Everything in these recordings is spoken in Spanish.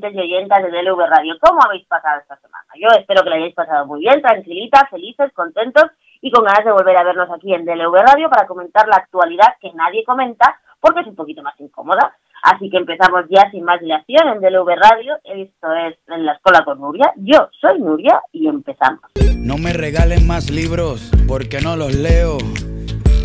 Oyentes y oyentas de DLV Radio, ¿cómo habéis pasado esta semana? Yo espero que la hayáis pasado muy bien, tranquilitas, felices, contentos y con ganas de volver a vernos aquí en DLV Radio para comentar la actualidad que nadie comenta porque es un poquito más incómoda. Así que empezamos ya sin más dilación en DLV Radio. Esto es En la Escuela con Nuria. Yo soy Nuria y empezamos. No me regalen más libros porque no los leo.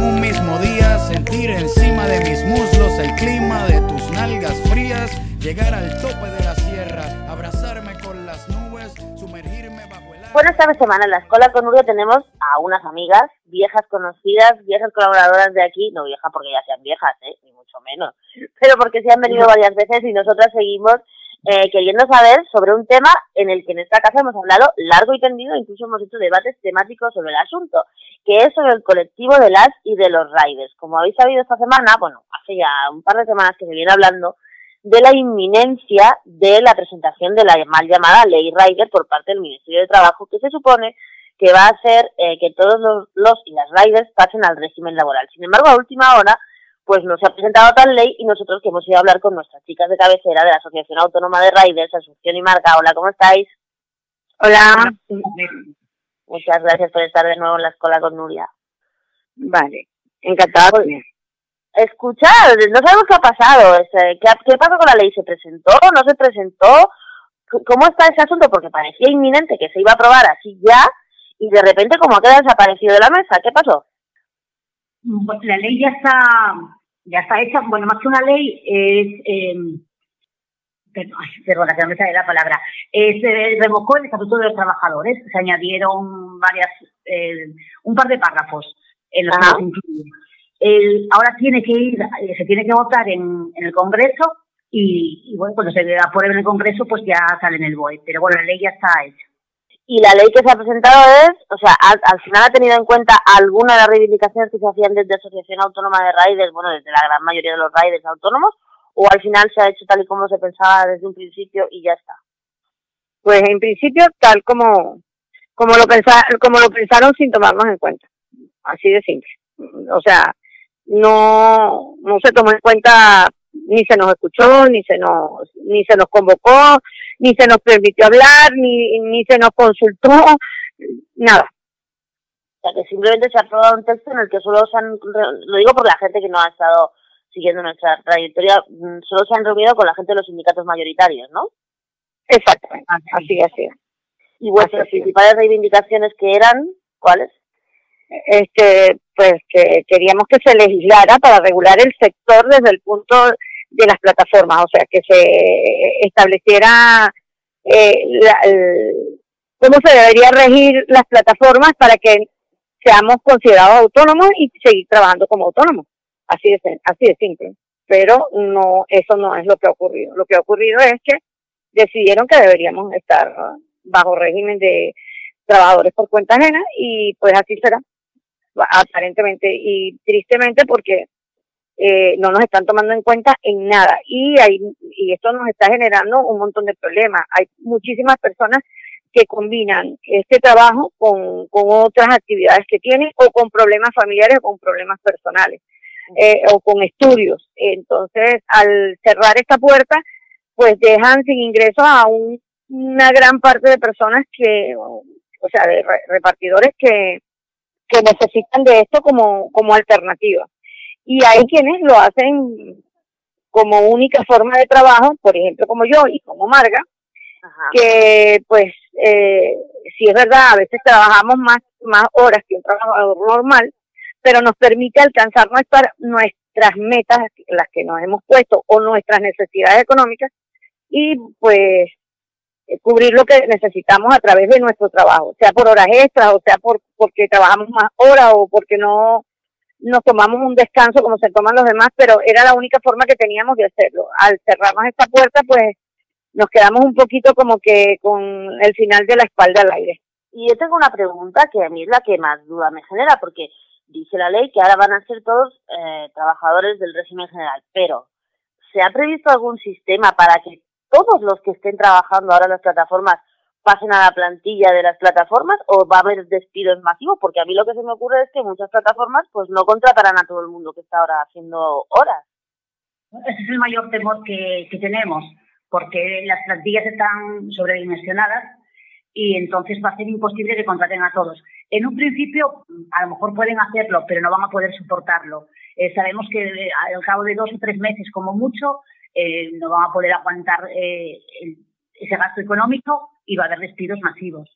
en un mismo día, sentir encima de mis muslos el clima de tus nalgas frías, llegar al tope de la sierra, abrazarme con las nubes, sumergirme bajo el. Bueno, esta semana en la escuela con Nuria tenemos a unas amigas, viejas conocidas, viejas colaboradoras de aquí, no viejas porque ya sean viejas, ¿eh? ni mucho menos, pero porque se han venido varias veces y nosotras seguimos eh, queriendo saber sobre un tema en el que en esta casa hemos hablado largo y tendido, incluso hemos hecho debates temáticos sobre el asunto, que es sobre el colectivo de las y de los riders. Como habéis sabido esta semana, bueno, hace ya un par de semanas que se viene hablando de la inminencia de la presentación de la mal llamada ley rider por parte del Ministerio de Trabajo, que se supone que va a hacer eh, que todos los, los y las riders pasen al régimen laboral. Sin embargo, a última hora, pues no se ha presentado tal ley y nosotros que hemos ido a hablar con nuestras chicas de cabecera de la Asociación Autónoma de Riders, Asunción y Marca. Hola, ¿cómo estáis? Hola. Muchas gracias por estar de nuevo en la escuela con Nuria. Vale, encantada. Pues, escucha, no sabemos qué ha pasado. ¿Qué, ¿Qué pasó con la ley? ¿Se presentó? ¿No se presentó? ¿Cómo está ese asunto? Porque parecía inminente que se iba a aprobar así ya y de repente como ha quedado desaparecido de la mesa. ¿Qué pasó? Pues la ley ya está, ya está hecha. Bueno, más que una ley es... Eh, perdona, que no me sale la palabra. Eh, se revocó el Estatuto de los Trabajadores. Se añadieron varias, eh, un par de párrafos en los que ahora tiene que ir, eh, se tiene que votar en, en el Congreso y, y, bueno, cuando se apruebe en el Congreso, pues ya sale en el BOE. Pero bueno, la ley ya está hecha y la ley que se ha presentado es, o sea, al, final ha tenido en cuenta alguna de las reivindicaciones que se hacían desde Asociación Autónoma de Riders, bueno, desde la gran mayoría de los riders autónomos, o al final se ha hecho tal y como se pensaba desde un principio y ya está. Pues en principio tal como como lo como lo pensaron sin tomarnos en cuenta, así de simple. O sea, no no se tomó en cuenta ni se nos escuchó, ni se nos ni se nos convocó, ni se nos permitió hablar, ni, ni se nos consultó, nada. O sea, que simplemente se ha aprobado un texto en el que solo se han, lo digo por la gente que no ha estado siguiendo nuestra trayectoria, mm, solo se han reunido con la gente de los sindicatos mayoritarios, ¿no? Exactamente, así, así. ¿Y vuestras principales reivindicaciones que eran cuáles? Este, pues que queríamos que se legislara para regular el sector desde el punto de las plataformas, o sea, que se estableciera eh, cómo se debería regir las plataformas para que seamos considerados autónomos y seguir trabajando como autónomos. Así de, así de simple. Pero no, eso no es lo que ha ocurrido. Lo que ha ocurrido es que decidieron que deberíamos estar bajo régimen de trabajadores por cuenta ajena y pues así será, aparentemente y tristemente porque eh, no nos están tomando en cuenta en nada y hay, y esto nos está generando un montón de problemas. Hay muchísimas personas que combinan este trabajo con, con otras actividades que tienen o con problemas familiares o con problemas personales eh, o con estudios. Entonces, al cerrar esta puerta, pues dejan sin ingreso a una gran parte de personas que, o sea, de repartidores que, que necesitan de esto como, como alternativa. Y hay quienes lo hacen como única forma de trabajo, por ejemplo, como yo y como Marga, que pues eh, si es verdad, a veces trabajamos más, más horas que un trabajador normal, pero nos permite alcanzar nuestras, nuestras metas, las que nos hemos puesto, o nuestras necesidades económicas, y pues cubrir lo que necesitamos a través de nuestro trabajo, sea por horas extras, o sea por porque trabajamos más horas, o porque no nos tomamos un descanso como se toman los demás, pero era la única forma que teníamos de hacerlo. Al cerrarnos esta puerta, pues nos quedamos un poquito como que con el final de la espalda al aire. Y yo tengo una pregunta que a mí es la que más duda me genera, porque dice la ley que ahora van a ser todos eh, trabajadores del régimen general, pero ¿se ha previsto algún sistema para que todos los que estén trabajando ahora en las plataformas pasen a la plantilla de las plataformas o va a haber despidos masivos? Porque a mí lo que se me ocurre es que muchas plataformas pues no contratarán a todo el mundo que está ahora haciendo horas. Ese es el mayor temor que, tenemos, porque las plantillas están sobredimensionadas y entonces va a ser imposible que contraten a todos. En un principio, a lo mejor pueden hacerlo, pero no van a poder soportarlo. Eh, sabemos que eh, al cabo de dos o tres meses, como mucho, eh, no van a poder aguantar ese gasto económico y va a haber despidos masivos.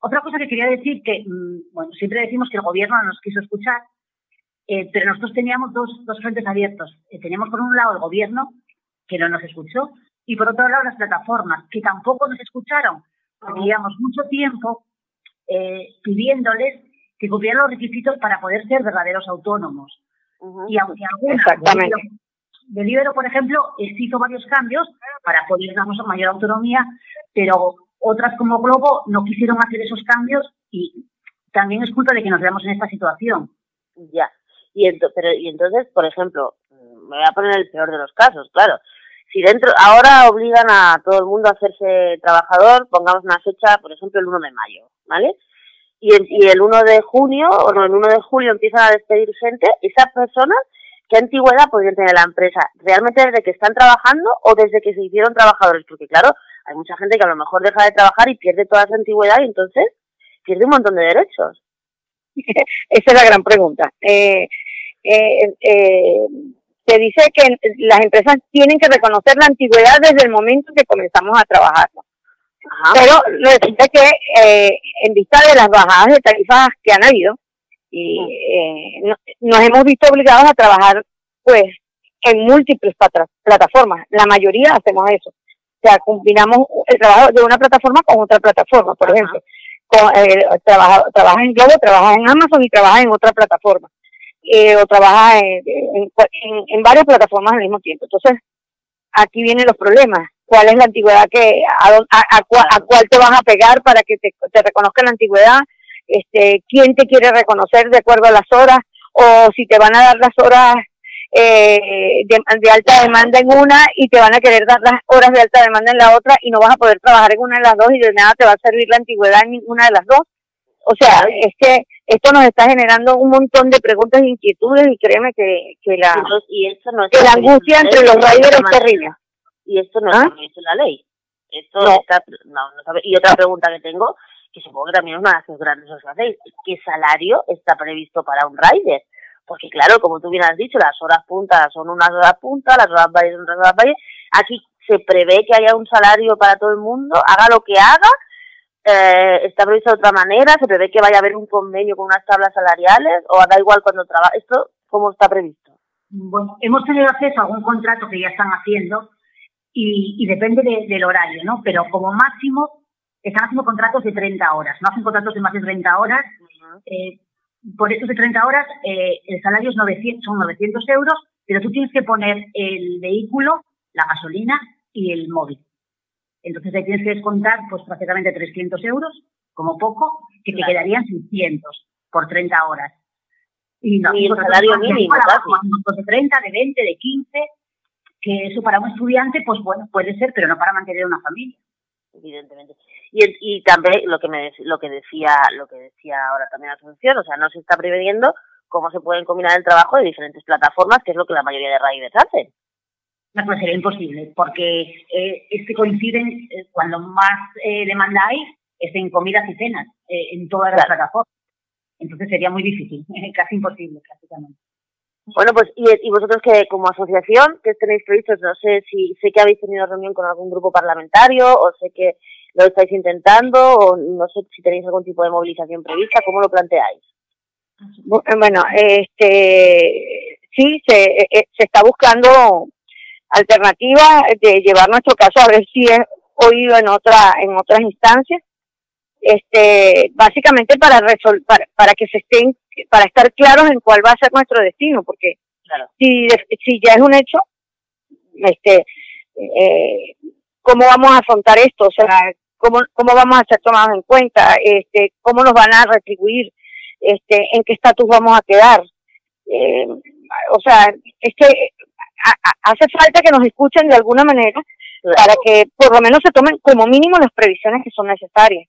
Otra cosa que quería decir, que mm, bueno, siempre decimos que el gobierno no nos quiso escuchar, pero nosotros teníamos dos, dos frentes abiertos. teníamos por un lado el gobierno, que no nos escuchó, y por otro lado las plataformas, que tampoco nos escucharon, porque llevamos mucho tiempo eh, pidiéndoles que cumplieran los requisitos para poder ser verdaderos autónomos. Y aunque algunas, de Libero, por ejemplo, hizo varios cambios para poder darnos mayor autonomía, pero otras como Globo no quisieron hacer esos cambios y también es culpa de que nos veamos en esta situación. Ya. Y, pero, entonces, por ejemplo, me voy a poner el peor de los casos, claro si dentro ahora obligan a todo el mundo a hacerse trabajador, pongamos una fecha, por ejemplo, el 1 de mayo, ¿vale? Y el, y el 1 de junio o no, el 1 de julio empiezan a despedir gente, esas personas, ¿qué antigüedad podrían tener la empresa? ¿Realmente desde que están trabajando o desde que se hicieron trabajadores? Porque claro, hay mucha gente que a lo mejor deja de trabajar y pierde toda su antigüedad y entonces pierde un montón de derechos. Esa es la gran pregunta. Eh, eh, eh, se dice que las empresas tienen que reconocer la antigüedad desde el momento que comenzamos a trabajar. Pero resulta que eh, en vista de las bajadas de tarifas que han habido, y eh, nos hemos visto obligados a trabajar pues en múltiples plataformas. La mayoría hacemos eso. O sea, combinamos el trabajo de una plataforma con otra plataforma. Por ejemplo, eh, trabaja, trabaja en Globo, trabaja en Amazon y trabaja en otra plataforma eh, o trabaja en, en, varias plataformas al mismo tiempo. Entonces, aquí vienen los problemas. ¿Cuál es la antigüedad que, a, a, a, cuál te vas a pegar para que te, te reconozca la antigüedad? Este, ¿Quién te quiere reconocer de acuerdo a las horas? O si te van a dar las horas eh, de, de, alta demanda en una y te van a querer dar las horas de alta demanda en la otra y no vas a poder trabajar en una de las dos y de nada te va a servir la antigüedad en ninguna de las dos. O sea, es que esto nos está generando un montón de preguntas e inquietudes y créeme que, que la, y esto no la angustia entre los riders es terrible. Y esto no ¿Ah? es la ley. Esto Está, no, no y otra pregunta que tengo, que supongo que también es una de las grandes os hacéis, ¿qué salario está previsto para un rider? Porque claro, como tú bien has dicho, las horas puntas son unas horas puntas, las horas valles son otras horas valles. Aquí se prevé que haya un salario para todo el mundo, haga lo que haga, eh, está previsto de otra manera, se prevé que vaya a haber un convenio con unas tablas salariales o da igual cuando trabaja. ¿Esto cómo está previsto? Bueno, hemos tenido acceso a algún contrato que ya están haciendo y, depende del horario, ¿no? Pero como máximo están haciendo contratos de 30 horas, no hacen contratos de más de 30 horas. eh, por estos de 30 horas eh, el salario es 900, son 900 euros, pero tú tienes que poner el vehículo, la gasolina y el móvil. Entonces ahí tienes que descontar pues prácticamente 300 euros, como poco, que te quedarían 600 por 30 horas. Y, no, y el salario mínimo, de 30, de 20, de 15, que eso para un estudiante, pues bueno, puede ser, pero no para mantener una familia. Evidentemente. Y, y también lo que me lo que decía lo que decía ahora también la asociación, o sea, no se está preveniendo cómo se pueden combinar el trabajo de diferentes plataformas, que es lo que la mayoría de riders hacen. No, pues sería imposible, porque eh, es que coinciden, eh, cuando más eh, demanda hay, es en comidas y cenas, eh, en todas las plataformas. Entonces sería muy difícil, casi imposible prácticamente. Bueno, pues, y, y vosotros que como asociación, que tenéis previstos? No sé si sé que habéis tenido reunión con algún grupo parlamentario o sé que lo estáis intentando o no sé si tenéis algún tipo de movilización prevista, ¿cómo lo planteáis? Bueno, este, sí, se, se está buscando alternativa de llevar nuestro caso a ver si es oído en otra en otras instancias este básicamente para resolver para, que se estén para estar claros en cuál va a ser nuestro destino porque claro. si si ya es un hecho este eh, cómo vamos a afrontar esto o sea cómo cómo vamos a ser tomados en cuenta este cómo nos van a retribuir este en qué estatus vamos a quedar eh, o sea es que hace falta que nos escuchen de alguna manera para que por lo menos se tomen como mínimo las previsiones que son necesarias.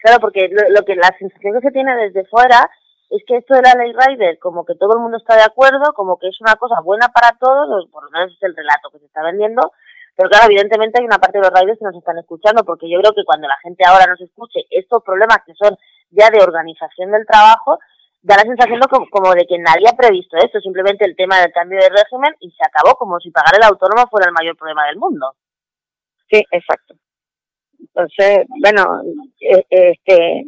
Claro, porque lo, que la sensación que se tiene desde fuera es que esto de la ley Rider, como que todo el mundo está de acuerdo, como que es una cosa buena para todos, por lo menos es el relato que se está vendiendo, pero claro, evidentemente hay una parte de los riders que nos están escuchando, porque yo creo que cuando la gente ahora nos escuche estos problemas que son ya de organización del trabajo, da la sensación como, de que nadie ha previsto esto, simplemente el tema del cambio de régimen y se acabó como si pagar el autónomo fuera el mayor problema del mundo. Sí, exacto. Entonces, bueno, eh, este,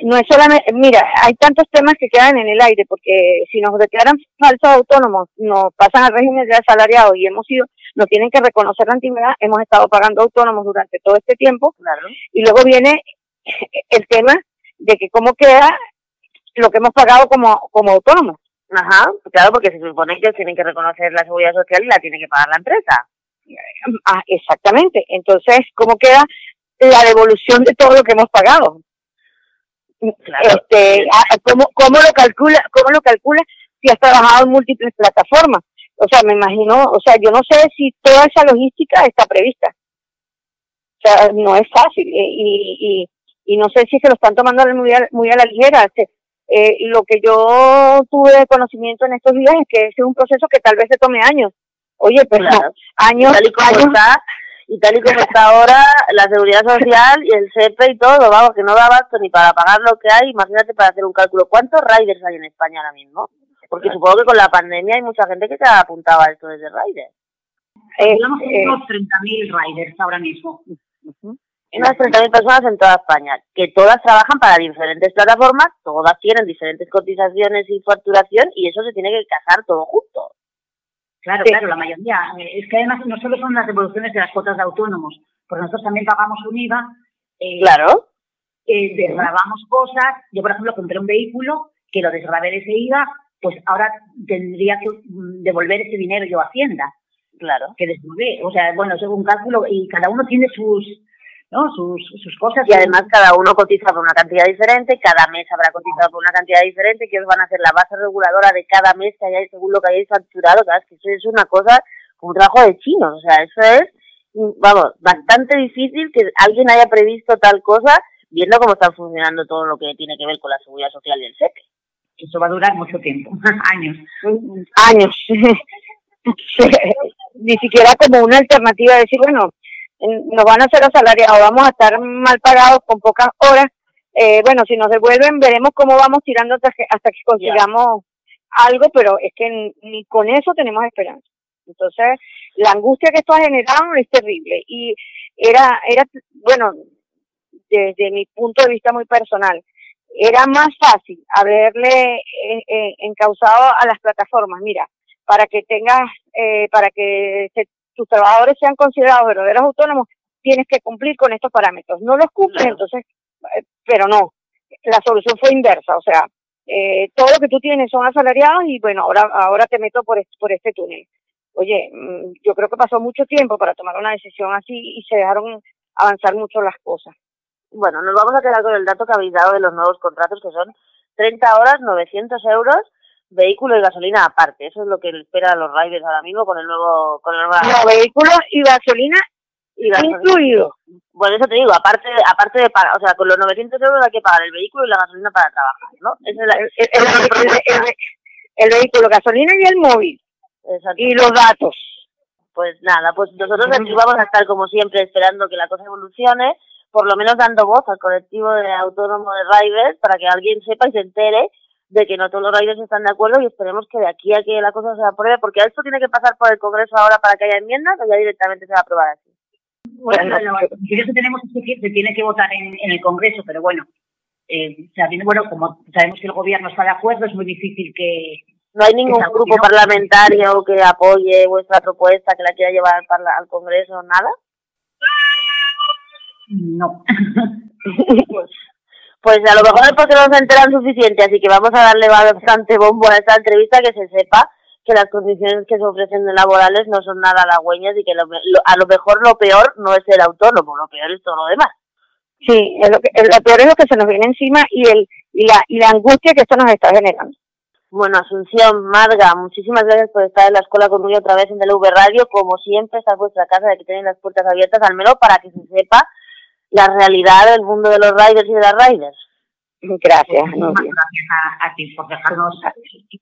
no es solamente, mira, hay tantos temas que quedan en el aire, porque si nos declaran falsos autónomos, nos pasan al régimen de asalariado y hemos sido, nos tienen que reconocer la antigüedad, hemos estado pagando autónomos durante todo este tiempo, claro. y luego viene el tema de que cómo queda lo que hemos pagado como, como autónomos. Ajá, claro, porque se supone que tienen que reconocer la seguridad social y la tiene que pagar la empresa. Ah, exactamente. Entonces, ¿cómo queda la devolución de todo lo que hemos pagado? Claro. Este, ¿cómo, ¿Cómo lo calcula? ¿Cómo lo calcula si has trabajado en múltiples plataformas? O sea, me imagino, o sea, yo no sé si toda esa logística está prevista. O sea, no es fácil y, y, y no sé si se lo están tomando muy a, muy a la ligera. Eh, lo que yo tuve conocimiento en estos días es que ese es un proceso que tal vez se tome años. Oye, pero años, y tal y tal y como está ahora la seguridad social y el CEPE y todo, vamos, que no da abasto ni para pagar lo que hay, imagínate para hacer un cálculo. ¿Cuántos riders hay en España ahora mismo? Porque supongo que con la pandemia hay mucha gente que se ha apuntado a esto desde riders. Eh, Tenemos unos 30.000 riders ahora mismo unas 30.000 personas en toda España, que todas trabajan para diferentes plataformas, todas tienen diferentes cotizaciones y facturación y eso se tiene que casar todo junto. Claro, claro, la mayoría. Eh, es que además no solo son las devoluciones de las cuotas de autónomos, porque nosotros también pagamos un IVA. Eh, claro. Eh, desgrabamos cosas. Yo, por ejemplo, compré un vehículo que lo desgrabé de ese IVA, pues ahora tendría que mm, devolver ese dinero yo a Hacienda. Claro. Que desgrabé. O sea, bueno, según un cálculo, y cada uno tiene sus ¿no? Sus, sus cosas. Y además cada uno cotiza por una cantidad diferente, cada mes habrá cotizado por una cantidad diferente, que os van a hacer la base reguladora de cada mes que hayáis, según lo que hayáis facturado, ¿sabes? Que eso es una cosa un trabajo de chinos, o sea, eso es, vamos, bastante difícil que alguien haya previsto tal cosa viendo cómo está funcionando todo lo que tiene que ver con la seguridad social y el SEPE. Eso va a durar mucho tiempo, años. Años. Ni siquiera como una alternativa de decir, bueno, nos van a hacer asalariados, vamos a estar mal pagados con pocas horas. Eh, bueno, si nos devuelven, veremos cómo vamos tirando hasta que, hasta que consigamos algo, pero es que ni con eso tenemos esperanza. Entonces, la angustia que esto ha generado es terrible y era, era, bueno, desde mi punto de vista muy personal, era más fácil haberle eh, eh, encausado a las plataformas, mira, para que tengas, eh, para que tus trabajadores sean considerados verdaderos autónomos, tienes que cumplir con estos parámetros. No los cumples, entonces, pero no, la solución fue inversa, o sea, todo lo que tú tienes son asalariados y bueno, ahora, ahora te meto por, por este túnel. Oye, mm, yo creo que pasó mucho tiempo para tomar una decisión así y se dejaron avanzar mucho las cosas. Bueno, nos vamos a quedar con el dato que habéis dado de los nuevos contratos, que son 30 horas, 900 euros, vehículo y gasolina aparte. Eso es lo que espera a los riders ahora mismo con el nuevo... Con el nuevo... No, vehículo y gasolina y incluido. Bueno, eso te digo, aparte aparte de pagar, o sea, con los 900 euros hay que pagar el vehículo y la gasolina para trabajar, ¿no? Es el, el, vehículo, gasolina y el móvil. Y los datos. Pues nada, pues nosotros aquí vamos a estar como siempre esperando que la cosa evolucione por lo menos dando voz al colectivo de autónomo de riders para que alguien sepa y se entere de que no todos los riders están de acuerdo y esperemos que de aquí a que la cosa se apruebe, porque esto tiene que pasar por el Congreso ahora para que haya enmiendas o ya directamente se va a aprobar así. Bueno, lo, que tenemos es que se tiene que votar en, el Congreso, pero bueno, eh, bueno, como sabemos que el gobierno está de acuerdo, es muy difícil que... No hay ningún grupo parlamentario que apoye vuestra propuesta, que la quiera llevar al, al Congreso, nada. No. pues, pues a lo mejor es porque no se enteran suficiente, así que vamos a darle bastante bombo a esta entrevista que se sepa que las condiciones que se ofrecen de laborales no son nada halagüeñas y que a lo mejor lo peor no es el autónomo, lo peor es todo lo demás. Sí, es lo, que, lo peor es lo que se nos viene encima y, el, y, la, y la angustia que esto nos está generando. Bueno, Asunción, Marga, muchísimas gracias por estar en la escuela conmigo otra vez en DLV Radio. Como siempre, está vuestra casa, de que tienen las puertas abiertas, al menos para que se sepa la realidad del mundo de los riders y de las riders. Gracias. gracias a, ti por dejarnos,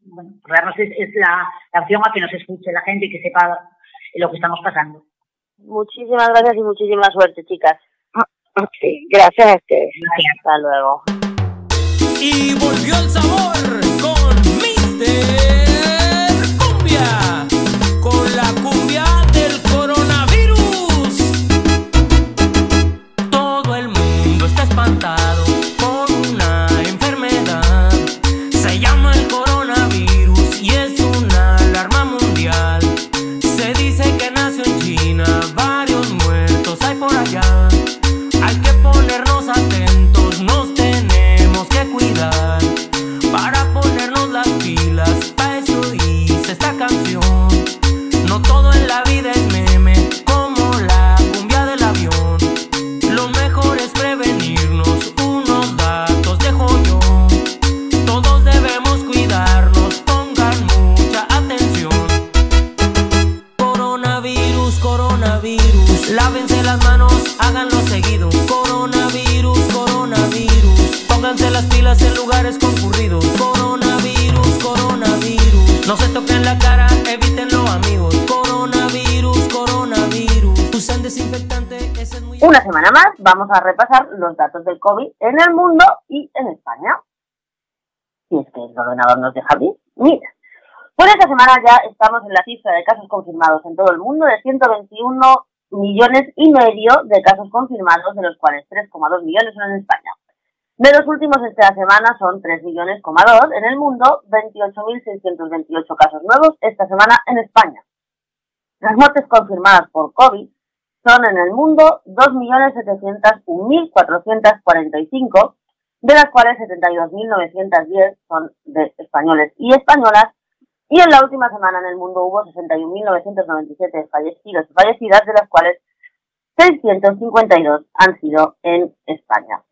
bueno, por darnos es, la, opción a que nos escuche la gente y que sepa lo que estamos pasando. Muchísimas gracias y muchísima suerte, chicas. Ah, gracias a ustedes. Gracias, hasta luego. Y volvió el sabor con Mister vamos a repasar los datos del COVID en el mundo y en España. Y es que el ordenador nos deja abrir. Mira, por esta semana ya estamos en la cifra de casos confirmados en todo el mundo de 121 millones y medio de casos confirmados, de los cuales 3,2 millones son en España. De los últimos esta semana son 3 millones, en el mundo, 28.628 casos nuevos esta semana en España. Las muertes confirmadas por COVID son en el mundo 2.701.445, de las cuales 72.910 son de españoles y españolas, y en la última semana en el mundo hubo 61.997 fallecidos y fallecidas, de las cuales 652 han sido en España.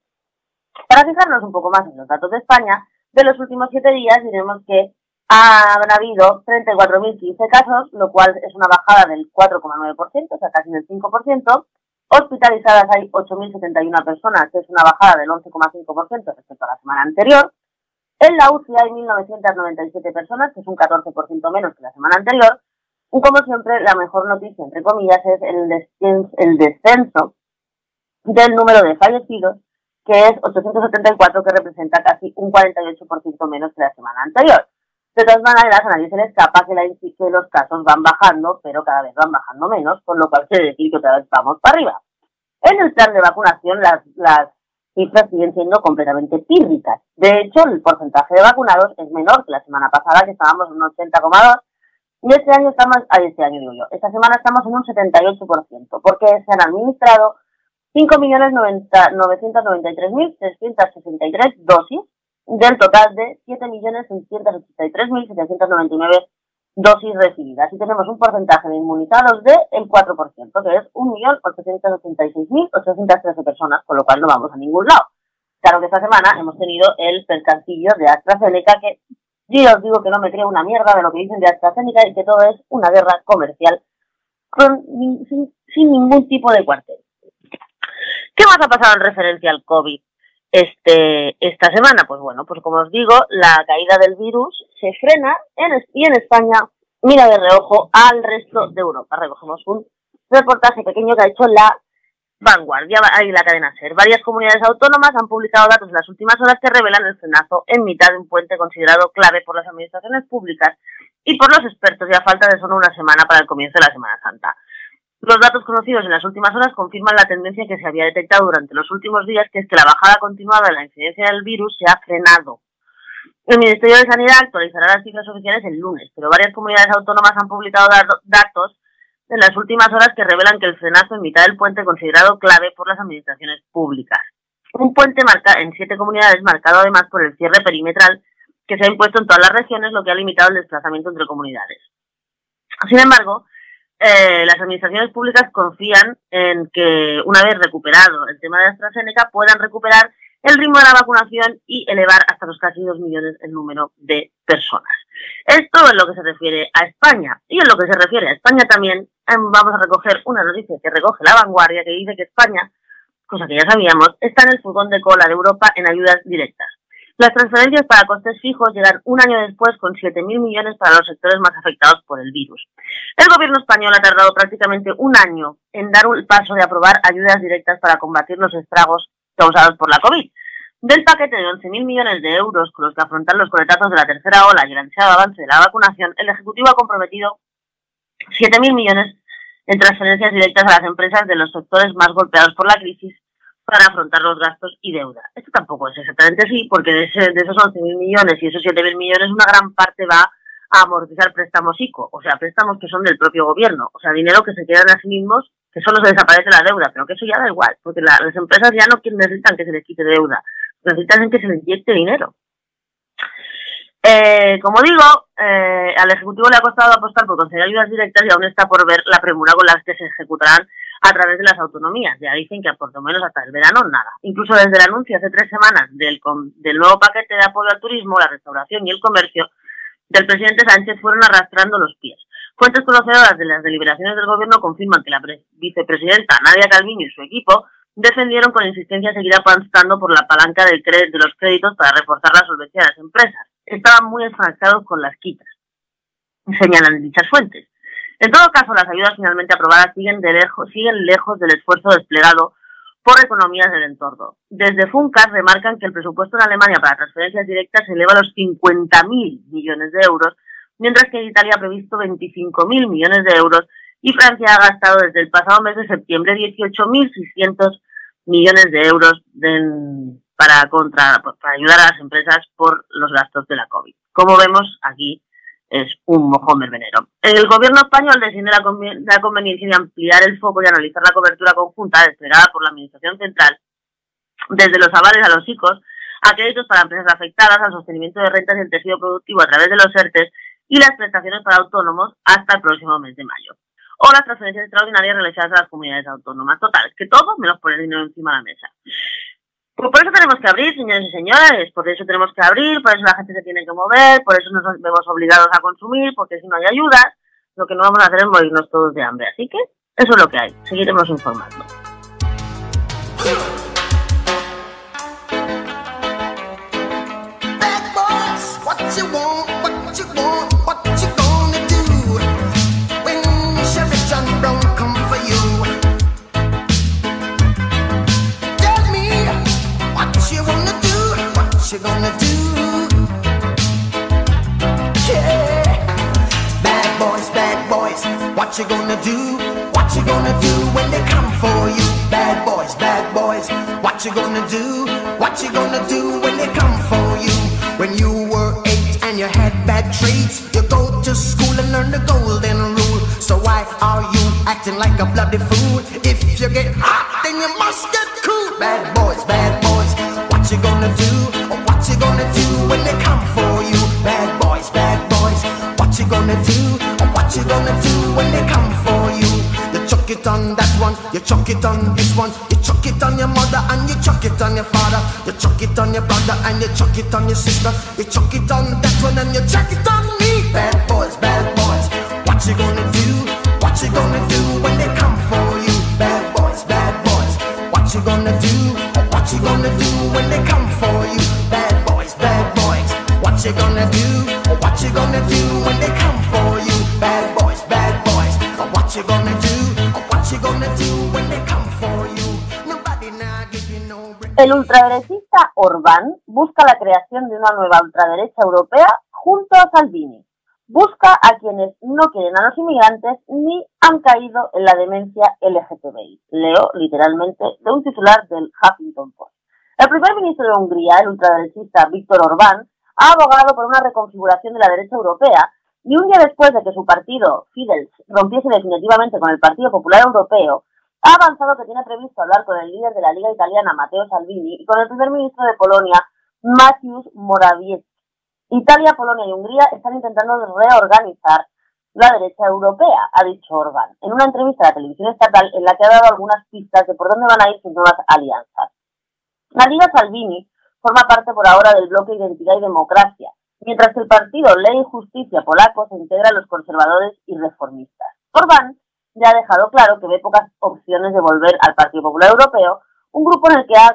Para fijarnos un poco más en los datos de España, de los últimos siete días diremos que han habido 34.015 casos, lo cual es una bajada del 4,9%, o sea, casi del 5%. Hospitalizadas hay 8.071 personas, que es una bajada del 11,5% respecto a la semana anterior. En la UCI hay 1.997 personas, que es un 14% menos que la semana anterior. Y como siempre, la mejor noticia, entre comillas, es el, el descenso del número de fallecidos, que es 874, que representa casi un 48% menos que la semana anterior. De todas maneras, a nadie se le escapa que, la, que los casos van bajando, pero cada vez van bajando menos, con lo cual quiere decir que otra vez vamos para arriba. En el plan de vacunación, las, las cifras siguen siendo completamente pírricas. De hecho, el porcentaje de vacunados es menor que la semana pasada, que estábamos en un 80,2, y este año estamos, a este año digo yo, esta semana estamos en un 78%, porque se han administrado 5.993.363 dosis del total de 7.683.799 dosis recibidas. Y tenemos un porcentaje de inmunizados de el 4%, que es 1.886.813 personas, con lo cual no vamos a ningún lado. Claro que esta semana hemos tenido el percancillo de AstraZeneca, que yo os digo que no me creo una mierda de lo que dicen de AstraZeneca y que todo es una guerra comercial con, sin, sin ningún tipo de cuartel. ¿Qué más ha pasado en referencia al COVID este, esta semana? Pues bueno, pues como os digo, la caída del virus se frena en, y en España mira de reojo al resto de Europa. Recogemos un reportaje pequeño que ha hecho la Vanguardia y la cadena SER. Varias comunidades autónomas han publicado datos en las últimas horas que revelan el frenazo en mitad de un puente considerado clave por las administraciones públicas y por los expertos y a falta de solo una semana para el comienzo de la Semana Santa. Los datos conocidos en las últimas horas confirman la tendencia que se había detectado durante los últimos días, que es que la bajada continuada de la incidencia del virus se ha frenado. El Ministerio de Sanidad actualizará las cifras oficiales el lunes, pero varias comunidades autónomas han publicado datos en las últimas horas que revelan que el frenazo en mitad del puente considerado clave por las administraciones públicas. Un puente marca en siete comunidades marcado además por el cierre perimetral que se ha impuesto en todas las regiones, lo que ha limitado el desplazamiento entre comunidades. Sin embargo, eh, las administraciones públicas confían en que una vez recuperado el tema de AstraZeneca puedan recuperar el ritmo de la vacunación y elevar hasta los casi dos millones el número de personas. Esto en lo que se refiere a España. Y en lo que se refiere a España también em, vamos a recoger una noticia que recoge la vanguardia que dice que España, cosa que ya sabíamos, está en el furgón de cola de Europa en ayudas directas. Las transferencias para costes fijos llegan un año después con 7.000 millones para los sectores más afectados por el virus. El gobierno español ha tardado prácticamente un año en dar el paso de aprobar ayudas directas para combatir los estragos causados por la COVID. Del paquete de 11.000 millones de euros con los que afrontar los coletazos de la tercera ola y el ansiado avance de la vacunación, el Ejecutivo ha comprometido 7.000 millones en transferencias directas a las empresas de los sectores más golpeados por la crisis para afrontar los gastos y deuda. Esto tampoco es exactamente así, porque de, esos 11.000 millones y esos 7.000 millones, una gran parte va a amortizar préstamos ICO, o sea, préstamos que son del propio gobierno, o sea, dinero que se quedan a sí mismos, que solo se desaparece la deuda, pero que eso ya da igual, porque las empresas ya no necesitan que se les quite deuda, necesitan que se les inyecte dinero. Eh, como digo, eh, al Ejecutivo le ha costado apostar por conceder ayudas directas y aún está por ver la premura con las que se ejecutarán a través de las autonomías. Ya dicen que por lo menos hasta el verano nada. Incluso desde el anuncio hace tres semanas del, del nuevo paquete de apoyo al turismo, la restauración y el comercio del presidente Sánchez fueron arrastrando los pies. Fuentes conocedoras de las deliberaciones del gobierno confirman que la vicepresidenta Nadia Calviño y su equipo defendieron con insistencia seguir avanzando por la palanca de los créditos para reforzar la solvencia de las empresas. Estaban muy enfrascados con las quitas, señalan dichas fuentes. En todo caso, las ayudas finalmente aprobadas siguen, lejos, del esfuerzo desplegado por economías del entorno. Desde FUNCAS remarcan que el presupuesto en Alemania para transferencias directas se eleva a los 50.000 millones de euros, mientras que Italia ha previsto 25.000 millones de euros y Francia ha gastado desde el pasado mes de septiembre 18.600 millones de euros para, contra, para ayudar a las empresas por los gastos de la COVID. Como vemos aquí, es un mojón verbenero. El gobierno español decide la, conveniencia de ampliar el foco y analizar la cobertura conjunta desplegada por la Administración Central, desde los avales a los ICOs, a créditos para empresas afectadas, al sostenimiento de rentas y el tejido productivo a través de los ERTES y las prestaciones para autónomos hasta el próximo mes de mayo. O las transferencias extraordinarias realizadas a las comunidades autónomas. Total, que todo menos poner dinero encima de la mesa. Pues por eso tenemos que abrir, señores y señores, por eso tenemos que abrir, por eso la gente se tiene que mover, por eso nos vemos obligados a consumir, porque si no hay ayudas, lo que no vamos a hacer es morirnos todos de hambre. Así que eso es lo que hay, seguiremos informando. what you gonna do? Yeah. Bad boys, bad boys, what you gonna do? What you gonna do when they come for you? Bad boys, bad boys, what you gonna do? What you gonna do when they come for you? When you were eight and you had bad traits. It on this one, you chuck it on your mother and you chuck it on your father, you chuck it on your brother and you chuck it on your sister, you chuck it on that one and you chuck it on me. El ultraderechista Orbán busca la creación de una nueva ultraderecha europea junto a Salvini. Busca a quienes no quieren a los inmigrantes ni han caído en la demencia LGTBI. Leo literalmente de un titular del Huffington Post. El primer ministro de Hungría, el ultraderechista Víctor Orbán, ha abogado por una reconfiguración de la derecha europea y un día después de que su partido, Fidesz, rompiese definitivamente con el Partido Popular Europeo, ha avanzado que tiene previsto hablar con el líder de la Liga Italiana, Matteo Salvini, y con el primer ministro de Polonia, Mateusz Morawiecki. Italia, Polonia y Hungría están intentando reorganizar la derecha europea, ha dicho Orbán, en una entrevista a la televisión estatal en la que ha dado algunas pistas de por dónde van a ir sus nuevas alianzas. La Liga Salvini forma parte por ahora del bloque Identidad y Democracia, mientras que el partido Ley y Justicia polaco se integra a los conservadores y reformistas. Orbán ya ha dejado claro que ve pocas opciones de volver al Partido Popular Europeo, un grupo en el que ha,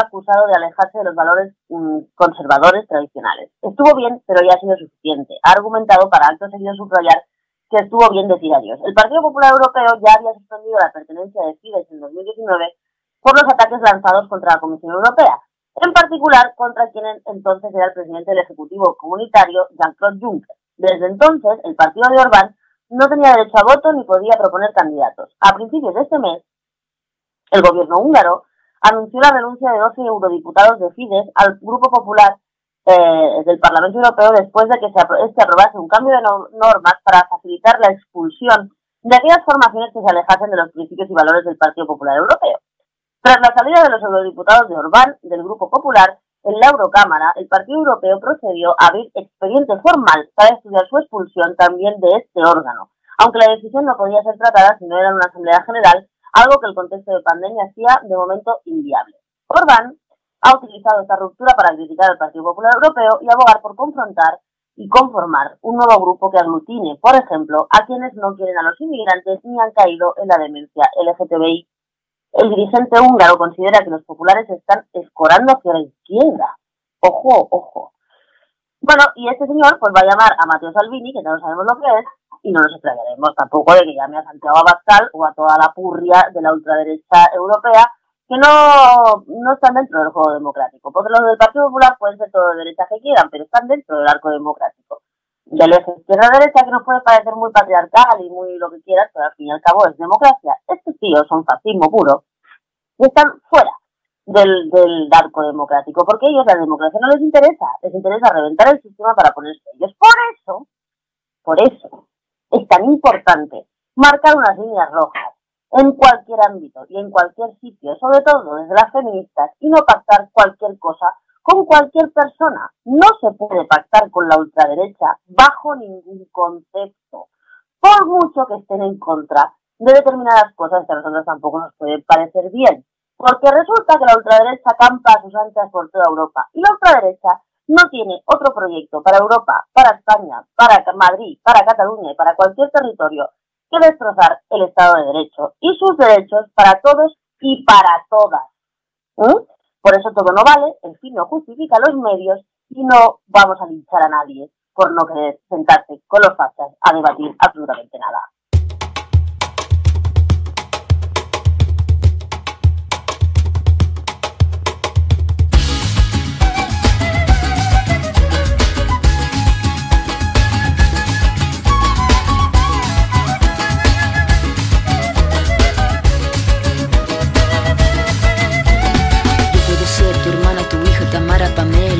acusado de alejarse de los valores mm, conservadores tradicionales. Estuvo bien, pero ya ha sido suficiente. Ha argumentado para acto seguido subrayar que estuvo bien decir adiós. El Partido Popular Europeo ya había suspendido la pertenencia de Fidesz en 2019 por los ataques lanzados contra la Comisión Europea, en particular contra quien entonces era el presidente del Ejecutivo Comunitario, Jean-Claude Juncker. Desde entonces, el partido de Orbán no tenía derecho a voto ni podía proponer candidatos. A principios de este mes, el gobierno húngaro anunció la renuncia de 12 eurodiputados de Fidesz al Grupo Popular eh, del Parlamento Europeo después de que se apro- este aprobase un cambio de no- normas para facilitar la expulsión de aquellas formaciones que se alejasen de los principios y valores del Partido Popular Europeo. Tras la salida de los eurodiputados de Orbán del Grupo Popular, en la Eurocámara, el Partido Europeo procedió a abrir expediente formal para estudiar su expulsión también de este órgano, aunque la decisión no podía ser tratada si no era en una Asamblea General, algo que el contexto de pandemia hacía de momento inviable. Orbán ha utilizado esta ruptura para criticar al Partido Popular Europeo y abogar por confrontar y conformar un nuevo grupo que aglutine, por ejemplo, a quienes no quieren a los inmigrantes ni han caído en la demencia LGTBI. El dirigente húngaro considera que los populares están escorando hacia la izquierda. Ojo, ojo. Bueno, y este señor pues va a llamar a Matteo Salvini, que no sabemos lo que es, y no nos extrañaremos tampoco de que llame a Santiago Abascal o a toda la purria de la ultraderecha europea que no, no están dentro del juego democrático, porque los del Partido Popular pueden ser todo de derecha que quieran, pero están dentro del arco democrático. Del eje izquierda-derecha que nos puede parecer muy patriarcal y muy lo que quieras, pero al fin y al cabo es democracia. Estos tíos son fascismo puro y están fuera del, del arco democrático, porque ellos la democracia no les interesa, les interesa reventar el sistema para ponerse ellos. Por eso, por eso, es tan importante marcar unas líneas rojas en cualquier ámbito y en cualquier sitio, sobre todo desde las feministas, y no pactar cualquier cosa con cualquier persona. No se puede pactar con la ultraderecha bajo ningún concepto, por mucho que estén en contra de determinadas cosas que a nosotros tampoco nos pueden parecer bien. Porque resulta que la ultraderecha campa a sus anchas por toda Europa y la ultraderecha no tiene otro proyecto para Europa, para España, para Madrid, para Cataluña y para cualquier territorio que destrozar el Estado de Derecho y sus derechos para todos y para todas. ¿Mm? Por eso todo no vale, el fin no justifica los medios y no vamos a linchar a nadie por no querer sentarse con los fachas a debatir absolutamente nada.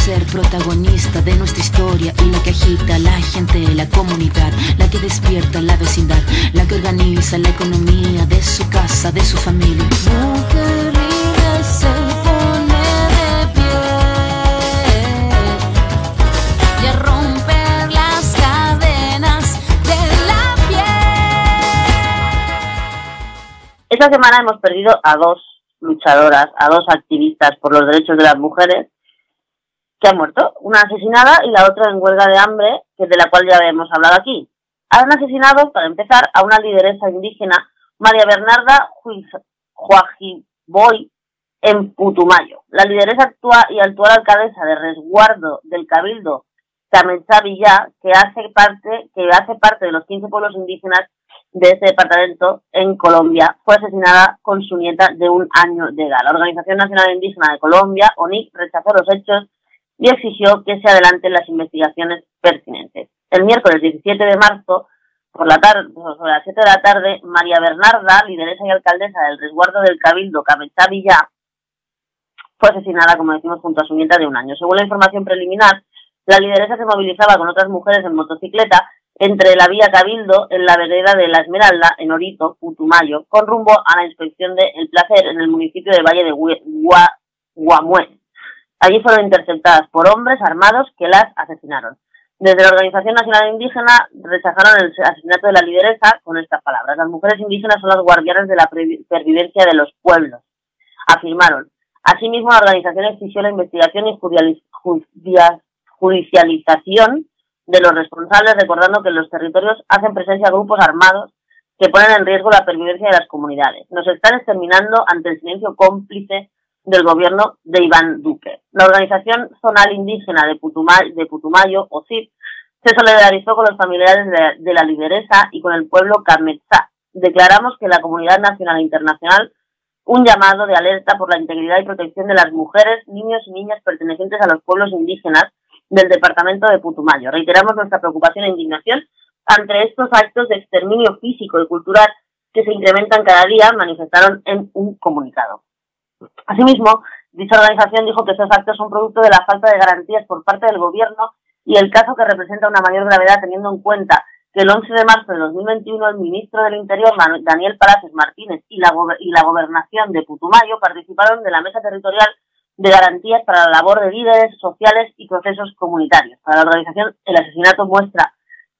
Ser protagonista de nuestra historia y la que agita a la gente, la comunidad, la que despierta la vecindad, la que organiza la economía de su casa, de su familia. Mujer libre se pone de pie y a romper las cadenas de la piel. Esta semana hemos perdido a dos luchadoras, a dos activistas por los derechos de las mujeres que han muerto, una asesinada y la otra en huelga de hambre, que de la cual ya hemos hablado aquí. Han asesinado, para empezar, a una lideresa indígena, María Bernarda Juajiboy, en Putumayo. La lideresa actúa y actual alcaldesa de resguardo del Cabildo Tamenzá Villá, que hace parte, que hace parte de los 15 pueblos indígenas de este departamento en Colombia, fue asesinada con su nieta de un año de edad. La Organización Nacional Indígena de Colombia, ONIC, rechazó los hechos y exigió que se adelanten las investigaciones pertinentes. El miércoles 17 de marzo, por la tarde, sobre las 7 de la tarde, María Bernarda, lideresa y alcaldesa del resguardo del Cabildo Cabezá Villá, fue asesinada, como decimos, junto a su nieta de un año. Según la información preliminar, la lideresa se movilizaba con otras mujeres en motocicleta entre la vía Cabildo en la vereda de La Esmeralda, en Orito, Putumayo, con rumbo a la inspección de El Placer en el municipio de Valle de Hue- Gua- Guamué. Allí fueron interceptadas por hombres armados que las asesinaron. Desde la Organización Nacional Indígena rechazaron el asesinato de la lideresa con estas palabras. Las mujeres indígenas son las guardianas de la pervivencia de los pueblos, afirmaron. Asimismo, la organización exigió la investigación y judicialización de los responsables, recordando que en los territorios hacen presencia grupos armados que ponen en riesgo la pervivencia de las comunidades. Nos están exterminando ante el silencio cómplice del gobierno de Iván Duque. La organización zonal indígena de, Putumayo, de Putumayo, se solidarizó con los familiares de, la lideresa y con el pueblo Cametzá. Declaramos que la comunidad nacional e internacional un llamado de alerta por la integridad y protección de las mujeres, niños y niñas pertenecientes a los pueblos indígenas del departamento de Putumayo. Reiteramos nuestra preocupación e indignación ante estos actos de exterminio físico y cultural que se incrementan cada día, manifestaron en un comunicado. Asimismo, dicha organización dijo que estos actos son producto de la falta de garantías por parte del gobierno y el caso que representa una mayor gravedad teniendo en cuenta que el 11 de marzo de 2021 el ministro del Interior, Daniel Palacios Martínez, y la, y la gobernación de Putumayo participaron de la mesa territorial de garantías para la labor de líderes sociales y procesos comunitarios. Para la organización, el asesinato muestra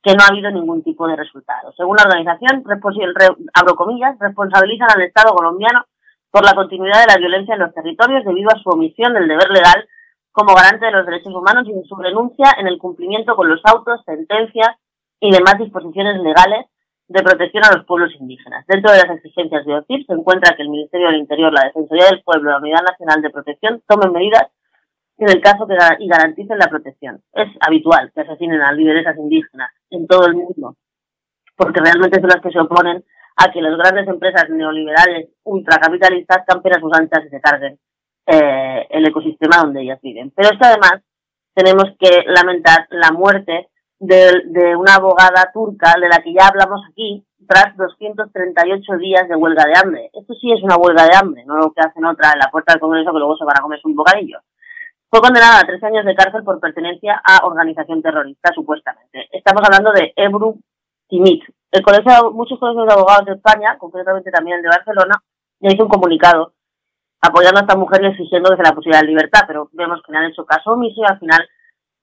que no ha habido ningún tipo de resultado. Según la organización, abro comillas, responsabilizan al Estado colombiano por la continuidad de la violencia en los territorios debido a su omisión del deber legal como garante de los derechos humanos y su renuncia en el cumplimiento con los autos, sentencias y demás disposiciones legales de protección a los pueblos indígenas. Dentro de las exigencias de OCIP se encuentra que el Ministerio del Interior, la Defensoría del Pueblo la Unidad Nacional de Protección tomen medidas en el caso que y garanticen la protección. Es habitual que asesinen a lideresas indígenas en todo el mundo, porque realmente son las que se oponen a que las grandes empresas neoliberales ultracapitalistas campen a sus anchas y se carguen eh, el ecosistema donde ellas viven. Pero es que además tenemos que lamentar la muerte de, una abogada turca de la que ya hablamos aquí tras 238 días de huelga de hambre. Esto sí es una huelga de hambre, no lo que hacen otra en la puerta del Congreso que luego se van a comerse un bocadillo. fue condenada a tres años de cárcel por pertenencia a organización terrorista, supuestamente. Estamos hablando de Ebru Timit. El colegio, muchos colegios de abogados de España, concretamente también el de Barcelona, ya hizo un comunicado apoyando a esta mujer y exigiendo que se la pusiera en libertad, pero vemos que no han hecho caso omiso y al final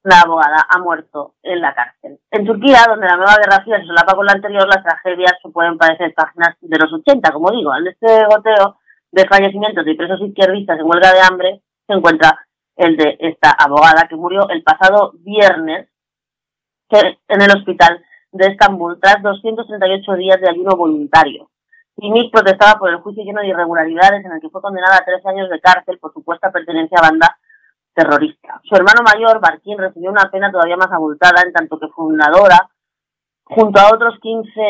la abogada ha muerto en la cárcel. En Turquía, donde la nueva guerra fría se solapa con la anterior, las tragedias se pueden parecer páginas de los 80, como digo. En este goteo de fallecimientos de presos izquierdistas en huelga de hambre se encuentra el de esta abogada que murió el pasado viernes en el hospital de Estambul tras 238 días de ayuno voluntario. Nick protestaba por el juicio lleno de irregularidades en el que fue condenada a tres años de cárcel por supuesta pertenencia a banda terrorista. Su hermano mayor, Barquín, recibió una pena todavía más abultada en tanto que fundadora, junto a otros 15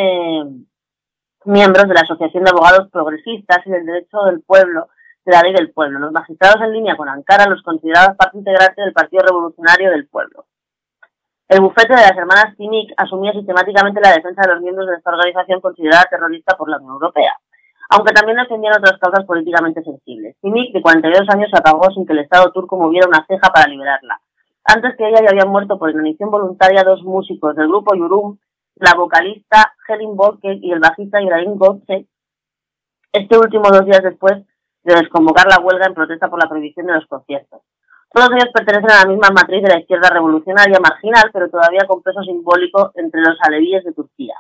miembros de la Asociación de Abogados Progresistas y del Derecho del Pueblo, de la Ley del Pueblo. Los magistrados en línea con Ankara los consideraban parte integrante del Partido Revolucionario del Pueblo. El bufete de las hermanas Timik asumía sistemáticamente la defensa de los miembros de esta organización considerada terrorista por la Unión Europea aunque también defendían otras causas políticamente sensibles. Simic, de 42 años, se apagó sin que el Estado turco moviera una ceja para liberarla. Antes que ella ya habían muerto por inanición voluntaria dos músicos del grupo Yurum, la vocalista Helen Bolke y el bajista Ibrahim Gökçe, este último dos días después de desconvocar la huelga en protesta por la prohibición de los conciertos. Todos ellos pertenecen a la misma matriz de la izquierda revolucionaria marginal, pero todavía con peso simbólico entre los alevíes de Turquía.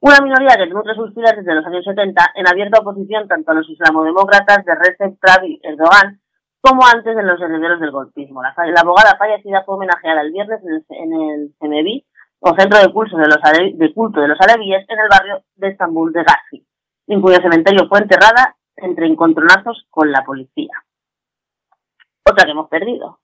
Una minoría que nutre sus filas desde los años 70 en abierta oposición tanto a los islamodemócratas de Recep Tayyip Erdogan como antes de los herederos del golpismo. La, abogada fallecida fue homenajeada el viernes en el, en o Centro de Culto de los, de culto de los Alevíes, en el barrio de Estambul de Gazi, en cuyo cementerio fue enterrada entre encontronazos con la policía. Otra que hemos perdido.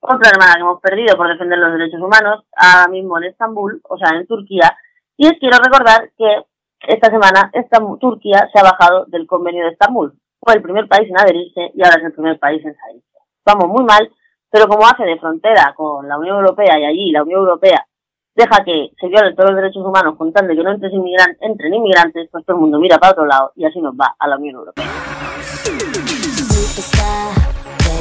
Otra hermana que hemos perdido por defender los derechos humanos, ahora mismo en Estambul, o sea, en Turquía, y quiero recordar que esta semana Turquía se ha bajado del convenio de Estambul. Fue el primer país en adherirse y ahora es el primer país en salirse. Vamos muy mal, pero como hace de frontera con la Unión Europea y allí la Unión Europea deja que se violen todos los derechos humanos contando que no entren inmigrantes, entren inmigrantes, pues todo el mundo mira para otro lado y así nos va a la Unión Europea.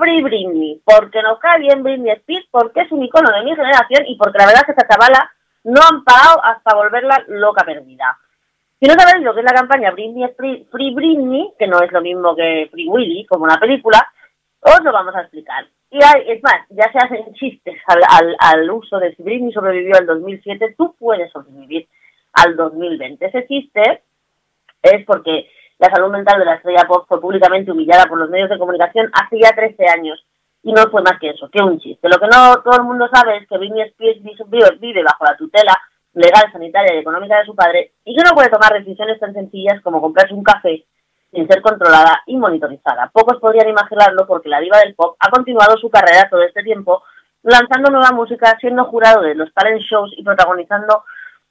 Free Britney, porque nos cae bien Britney Spears, porque es un icono de mi generación y porque la verdad es que esta chavala no han parado hasta volverla loca perdida. Si no sabéis lo que es la campaña Britney Free, Free Britney, que no es lo mismo que Free Willy, como una película, os lo vamos a explicar. Y es más, ya se hacen chistes al, al, al uso de si Britney sobrevivió al 2007, tú puedes sobrevivir al 2020. Ese chiste es porque la salud mental de la estrella pop fue públicamente humillada por los medios de comunicación hace ya 13 años y no fue más que eso, que un chiste. Lo que no todo el mundo sabe es que Britney Spears vive bajo la tutela legal, sanitaria y económica de su padre y que no puede tomar decisiones tan sencillas como comprarse un café sin ser controlada y monitorizada. Pocos podrían imaginarlo porque la diva del pop ha continuado su carrera todo este tiempo lanzando nueva música, siendo jurado de los talent shows y protagonizando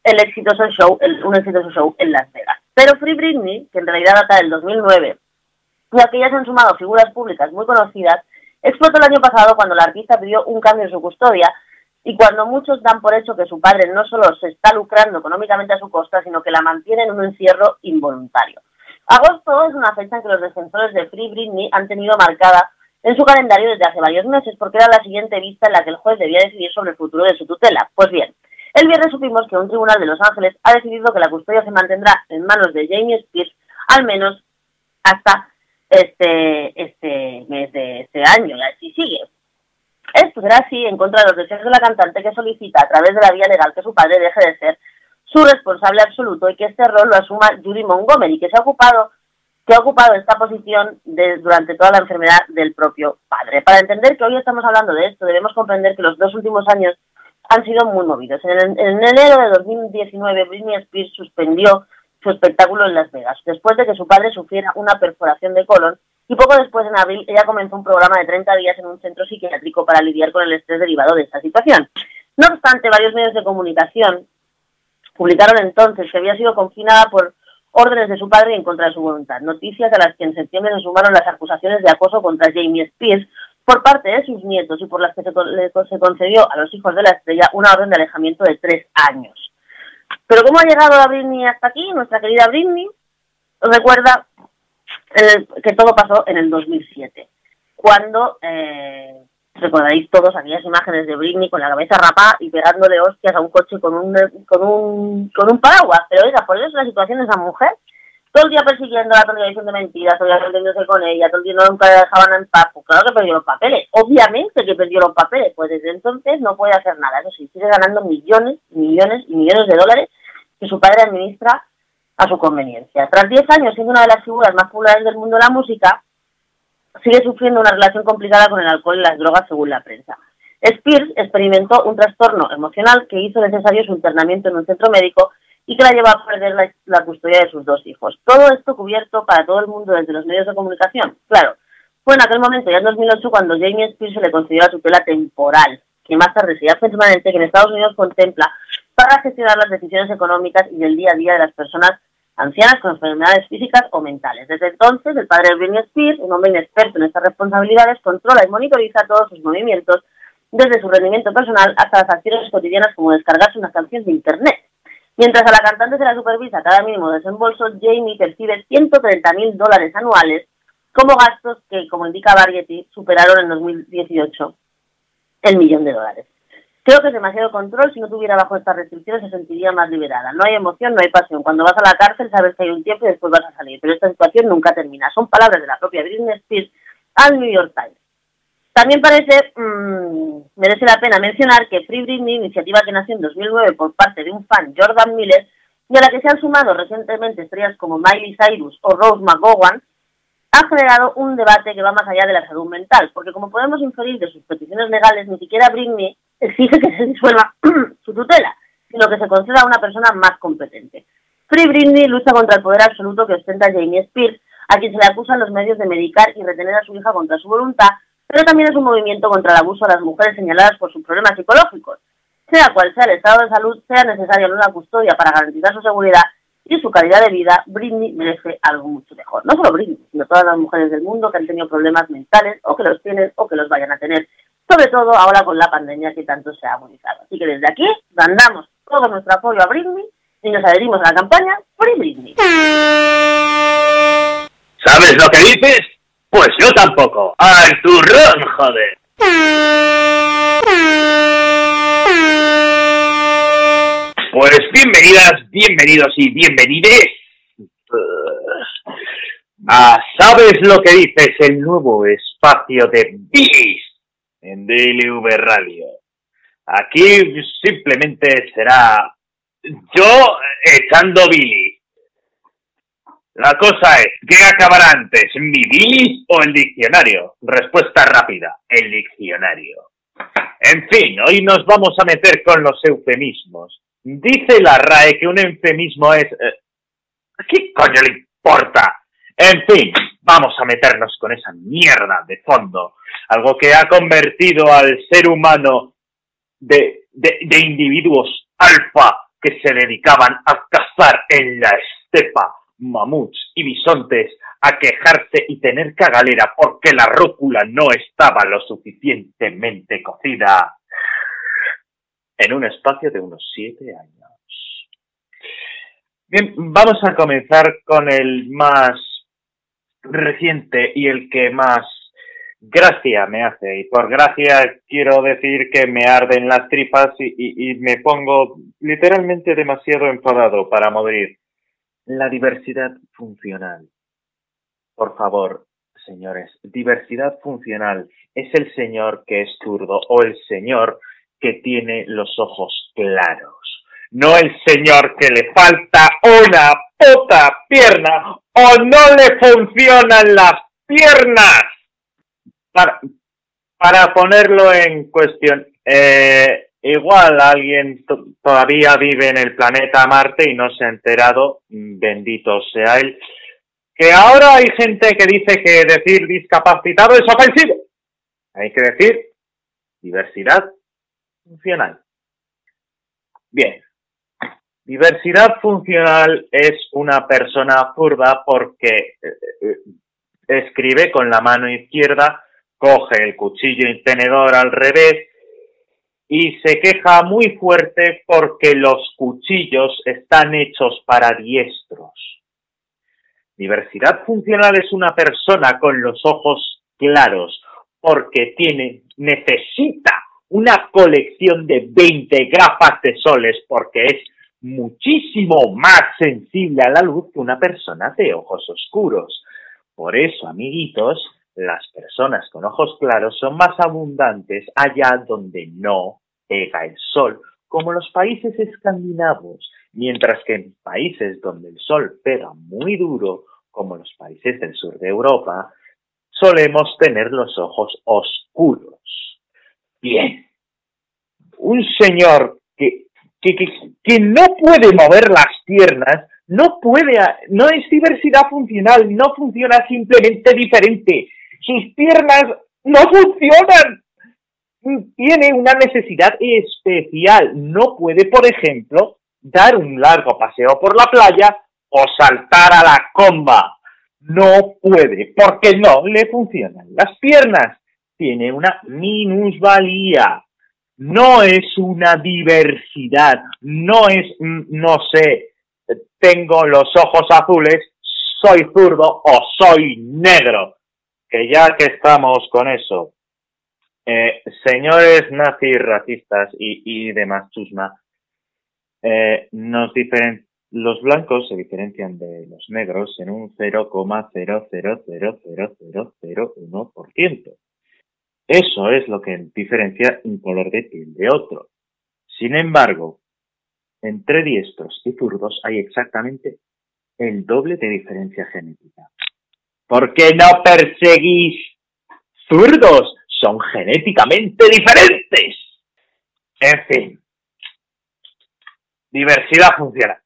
el exitoso show, el, un exitoso show en Las Vegas. Pero Free Britney, que en realidad data del 2009, y a que ya se han sumado figuras públicas muy conocidas, explotó el año pasado cuando la artista pidió un cambio en su custodia y cuando muchos dan por hecho que su padre no solo se está lucrando económicamente a su costa, sino que la mantiene en un encierro involuntario. Agosto es una fecha en que los defensores de Free Britney han tenido marcada en su calendario desde hace varios meses, porque era la siguiente vista en la que el juez debía decidir sobre el futuro de su tutela. Pues bien, el viernes supimos que un tribunal de Los Ángeles ha decidido que la custodia se mantendrá en manos de Jamie Spears al menos hasta este, este mes de este año, y así sigue. Esto será así en contra de los deseos de la cantante que solicita a través de la vía legal que su padre deje de ser su responsable absoluto y que este rol lo asuma Judy Montgomery, que se ha ocupado que ha ocupado esta posición durante toda la enfermedad del propio padre. Para entender que hoy estamos hablando de esto, debemos comprender que los dos últimos años han sido muy movidos. En, en enero de 2019, Britney Spears suspendió su espectáculo en Las Vegas, después de que su padre sufriera una perforación de colon y poco después, en abril, ella comenzó un programa de 30 días en un centro psiquiátrico para lidiar con el estrés derivado de esta situación. No obstante, varios medios de comunicación publicaron entonces que había sido confinada por órdenes de su padre y en contra de su voluntad. Noticias a las que en septiembre se sumaron las acusaciones de acoso contra Jamie Spears por parte de sus nietos y por las que se, se concedió a los hijos de la estrella una orden de alejamiento de tres años. Pero ¿cómo ha llegado la Britney hasta aquí? Nuestra querida Britney recuerda que todo pasó en el 2007, cuando, eh, recordaréis todos aquellas imágenes de Britney con la cabeza rapada y pegándole hostias a un coche con un, con un, con un paraguas. Pero oiga, por eso es la situación de esa mujer. Todo el día persiguiéndola, todo el día diciendo mentiras, todo el día entendiéndose con ella, todo el día nunca la dejaban en paz. Pues claro que perdió los papeles. Obviamente que perdió los papeles. Pues desde entonces no puede hacer nada. Eso sí, sigue ganando millones, millones y millones de dólares que su padre administra a su conveniencia. Tras 10 años siendo una de las figuras más populares del mundo de la música, sigue sufriendo una relación complicada con el alcohol y las drogas según la prensa. Spears experimentó un trastorno emocional que hizo necesario su internamiento en un centro médico y que la llevó a perder la, custodia de sus dos hijos. Todo esto cubierto para todo el mundo desde los medios de comunicación. Claro, fue en aquel momento, ya en 2008, cuando Jamie Spears se le concedió la tutela temporal, que más tarde sería permanente, que en Estados Unidos contempla para gestionar las decisiones económicas y el día a día de las personas ancianas con enfermedades físicas o mentales. Desde entonces, el padre de Britney Spears, un hombre inexperto en estas responsabilidades, controla y monitoriza todos sus movimientos, desde su rendimiento personal hasta las acciones cotidianas como descargarse una canción de Internet. Mientras a la cantante se la supervisa cada mínimo desembolso, Jamie percibe 130 mil dólares anuales como gastos que, como indica Variety, superaron en 2018 el millón de dólares. Creo que es demasiado control. Si no tuviera bajo estas restricciones, se sentiría más liberada. No hay emoción, no hay pasión. Cuando vas a la cárcel, sabes que hay un tiempo y después vas a salir. Pero esta situación nunca termina. Son palabras de la propia Britney Spears al New York Times. También parece, mmm, merece la pena mencionar que Free Britney, iniciativa que nació en 2009 por parte de un fan, Jordan Miller, y a la que se han sumado recientemente estrellas como Miley Cyrus o Rose McGowan, ha generado un debate que va más allá de la salud mental, porque como podemos inferir de sus peticiones legales, ni siquiera Britney exige que se disuelva su tutela, sino que se conceda a una persona más competente. Free Britney lucha contra el poder absoluto que ostenta Jamie Spears, a quien se le acusan los medios de medicar y retener a su hija contra su voluntad, pero también es un movimiento contra el abuso a las mujeres señaladas por sus problemas psicológicos. Sea cual sea el estado de salud, sea necesaria una custodia para garantizar su seguridad y su calidad de vida, Britney merece algo mucho mejor. No solo Britney, sino todas las mujeres del mundo que han tenido problemas mentales o que los tienen o que los vayan a tener sobre todo ahora con la pandemia que tanto se ha agonizado. Así que desde aquí mandamos todo nuestro apoyo a Britney y nos adherimos a la campaña Free Britney. ¿Sabes lo que dices? Pues yo tampoco. ¡Al turrón, joder! Pues bienvenidas, bienvenidos y bienvenides a ¿Sabes lo que dices? El nuevo espacio de Billy en DLV Radio. Aquí simplemente será yo echando Billy. La cosa es, ¿qué acabará antes, mi Billy o el diccionario? Respuesta rápida, el diccionario. En fin, hoy nos vamos a meter con los eufemismos. Dice la RAE que un eufemismo es... Eh, ¿Qué coño le importa? En fin, vamos a meternos con esa mierda de fondo algo que ha convertido al ser humano de, de, individuos alfa que se dedicaban a cazar en la estepa mamuts y bisontes, a quejarse y tener cagalera porque la rúcula no estaba lo suficientemente cocida en un espacio de unos siete años. Bien, vamos a comenzar con el más reciente y el que más gracia me hace. Y por gracia quiero decir que me arden las tripas y, me pongo literalmente demasiado enfadado para morir. La diversidad funcional. Por favor, señores, diversidad funcional es el señor que es zurdo o el señor que tiene los ojos claros. No el señor que le falta una puta pierna o no le funcionan las piernas para, para ponerlo en cuestión, eh, igual alguien todavía vive en el planeta Marte y no se ha enterado, bendito sea él, que ahora hay gente que dice que decir discapacitado es ofensivo. Hay que decir diversidad funcional. Bien. Diversidad funcional es una persona zurda porque eh, eh, escribe con la mano izquierda coge el cuchillo y tenedor al revés y se queja muy fuerte porque los cuchillos están hechos para diestros. Diversidad funcional es una persona con los ojos claros porque tiene, necesita una colección de 20 gafas de soles porque es muchísimo más sensible a la luz que una persona de ojos oscuros. Por eso, amiguitos, las personas con ojos claros son más abundantes allá donde no pega el sol, como los países escandinavos, mientras que en países donde el sol pega muy duro, como los países del sur de Europa, solemos tener los ojos oscuros. Bien, un señor que, que, que, no puede mover las piernas, no puede, no es diversidad funcional, no funciona simplemente diferente, sus piernas no funcionan. Tiene una necesidad especial. No puede, por ejemplo, dar un largo paseo por la playa o saltar a la comba. No puede, porque no le funcionan las piernas. Tiene una minusvalía. No es una diversidad. No es, mm, no sé, tengo los ojos azules, soy zurdo o soy negro que ya que estamos con eso, eh, señores nazis racistas y, y demás chusma, eh, nos diferen los blancos se diferencian de los negros en un 0,0000001%. Eso es lo que diferencia un color de piel de otro. Sin embargo, entre diestros y zurdos hay exactamente el doble de diferencia genética. ¿Por qué no perseguís zurdos? Son genéticamente diferentes. En fin. Diversidad funcional.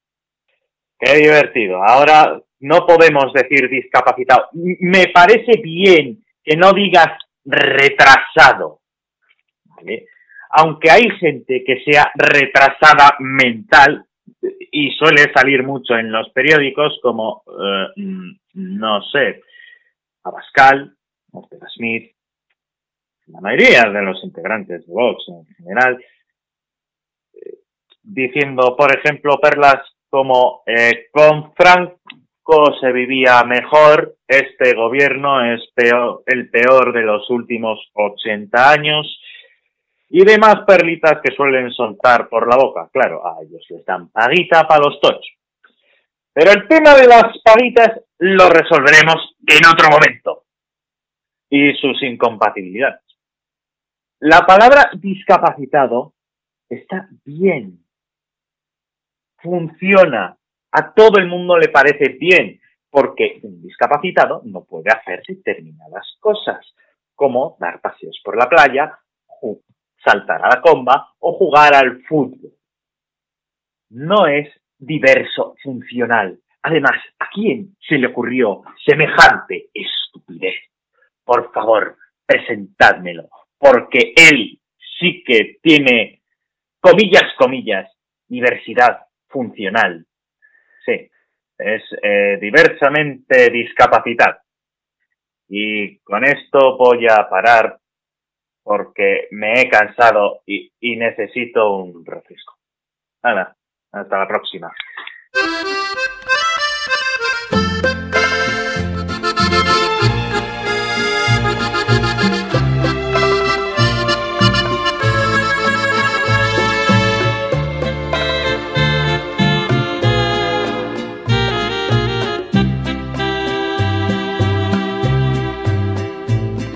Qué divertido. Ahora no podemos decir discapacitado. Me parece bien que no digas retrasado. Aunque hay gente que sea retrasada mental y suele salir mucho en los periódicos como, eh, no sé, Abascal, Ortega Smith, la mayoría de los integrantes de Vox en general, eh, diciendo, por ejemplo, perlas como eh, con Franco se vivía mejor, este gobierno es peor, el peor de los últimos 80 años, y demás perlitas que suelen soltar por la boca. Claro, a ellos les dan paguita para los tochos. Pero el tema de las paguitas lo resolveremos en otro momento. Y sus incompatibilidades. La palabra discapacitado está bien. Funciona. A todo el mundo le parece bien. Porque un discapacitado no puede hacer determinadas cosas. Como dar paseos por la playa, saltar a la comba o jugar al fútbol. No es diverso funcional. Además, ¿a quién se le ocurrió semejante estupidez? Por favor, presentádmelo, porque él sí que tiene, comillas, comillas, diversidad funcional. Sí, es eh, diversamente discapacitado. Y con esto voy a parar porque me he cansado y, y necesito un refresco. Nada, hasta la próxima.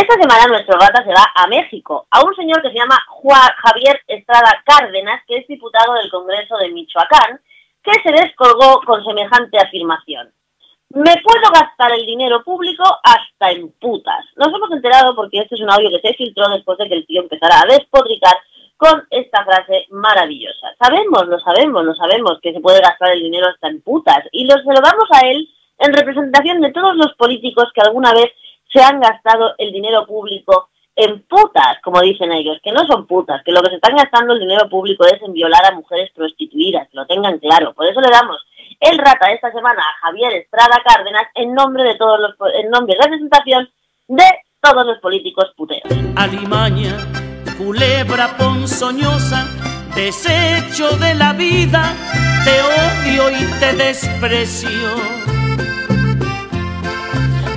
Esta semana nuestro rata se va a México, a un señor que se llama Javier Estrada Cárdenas, que es diputado del Congreso de Michoacán, que se descolgó con semejante afirmación. Me puedo gastar el dinero público hasta en putas. Nos hemos enterado porque este es un audio que se filtró después de que el tío empezara a despotricar con esta frase maravillosa. Sabemos, lo sabemos, lo sabemos que se puede gastar el dinero hasta en putas y lo saludamos a él en representación de todos los políticos que alguna vez se han gastado el dinero público en putas, como dicen ellos, que no son putas, que lo que se están gastando el dinero público es en violar a mujeres prostituidas, lo tengan claro. Por eso le damos el rata esta semana a Javier Estrada Cárdenas en nombre de todos los en nombre de representación de todos los políticos puteros. Alimaña, culebra ponzoñosa, desecho de la vida, te odio y te desprecio.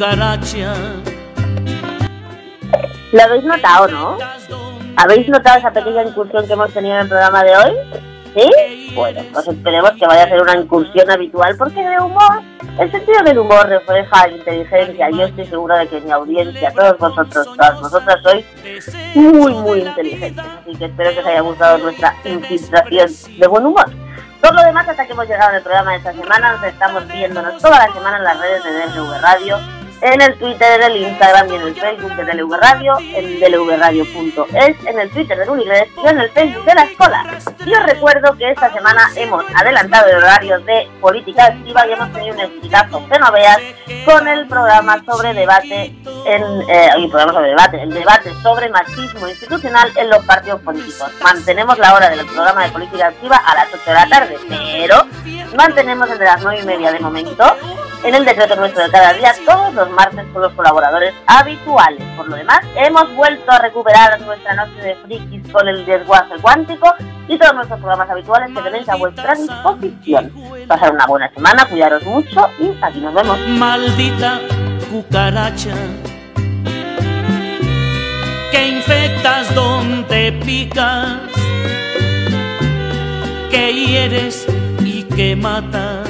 cucaracha. ¿Lo habéis notado, no? ¿Habéis notado esa pequeña incursión que hemos tenido en el programa de hoy? ¿Sí? Bueno, pues esperemos que vaya a ser una incursión habitual porque de humor, el sentido del humor refleja inteligencia. Yo estoy segura de que mi audiencia, todos vosotros, todas vosotras sois muy, muy inteligentes. Así que espero que os haya gustado nuestra infiltración de buen humor. Por lo demás, hasta que hemos llegado el programa de esta semana, nos estamos viéndonos toda la semana en las redes de DLV Radio, en el Twitter, en el Instagram y en el Facebook de DLV Radio, en dlvradio.es, en el Twitter de Unigres y en el Facebook de la Escuela. Y os recuerdo que esta semana hemos adelantado el horario de Política Activa y hemos tenido un exitazo que no veas con el programa sobre debate, en, eh, el sobre debate, el debate sobre machismo institucional en los partidos políticos. Mantenemos la hora del programa de Política Activa a las 8 de la tarde, pero mantenemos de las 9 y media de momento en el decreto nuestro de cada día todos los martes con los colaboradores habituales. Por lo demás, hemos vuelto a recuperar nuestra noche de frikis con el desguace cuántico y todos nuestros programas habituales que tenéis a vuestra disposición. Pasar una buena semana, cuidaros mucho y aquí nos vemos. Maldita cucaracha que infectas donde picas, que hieres y que matas.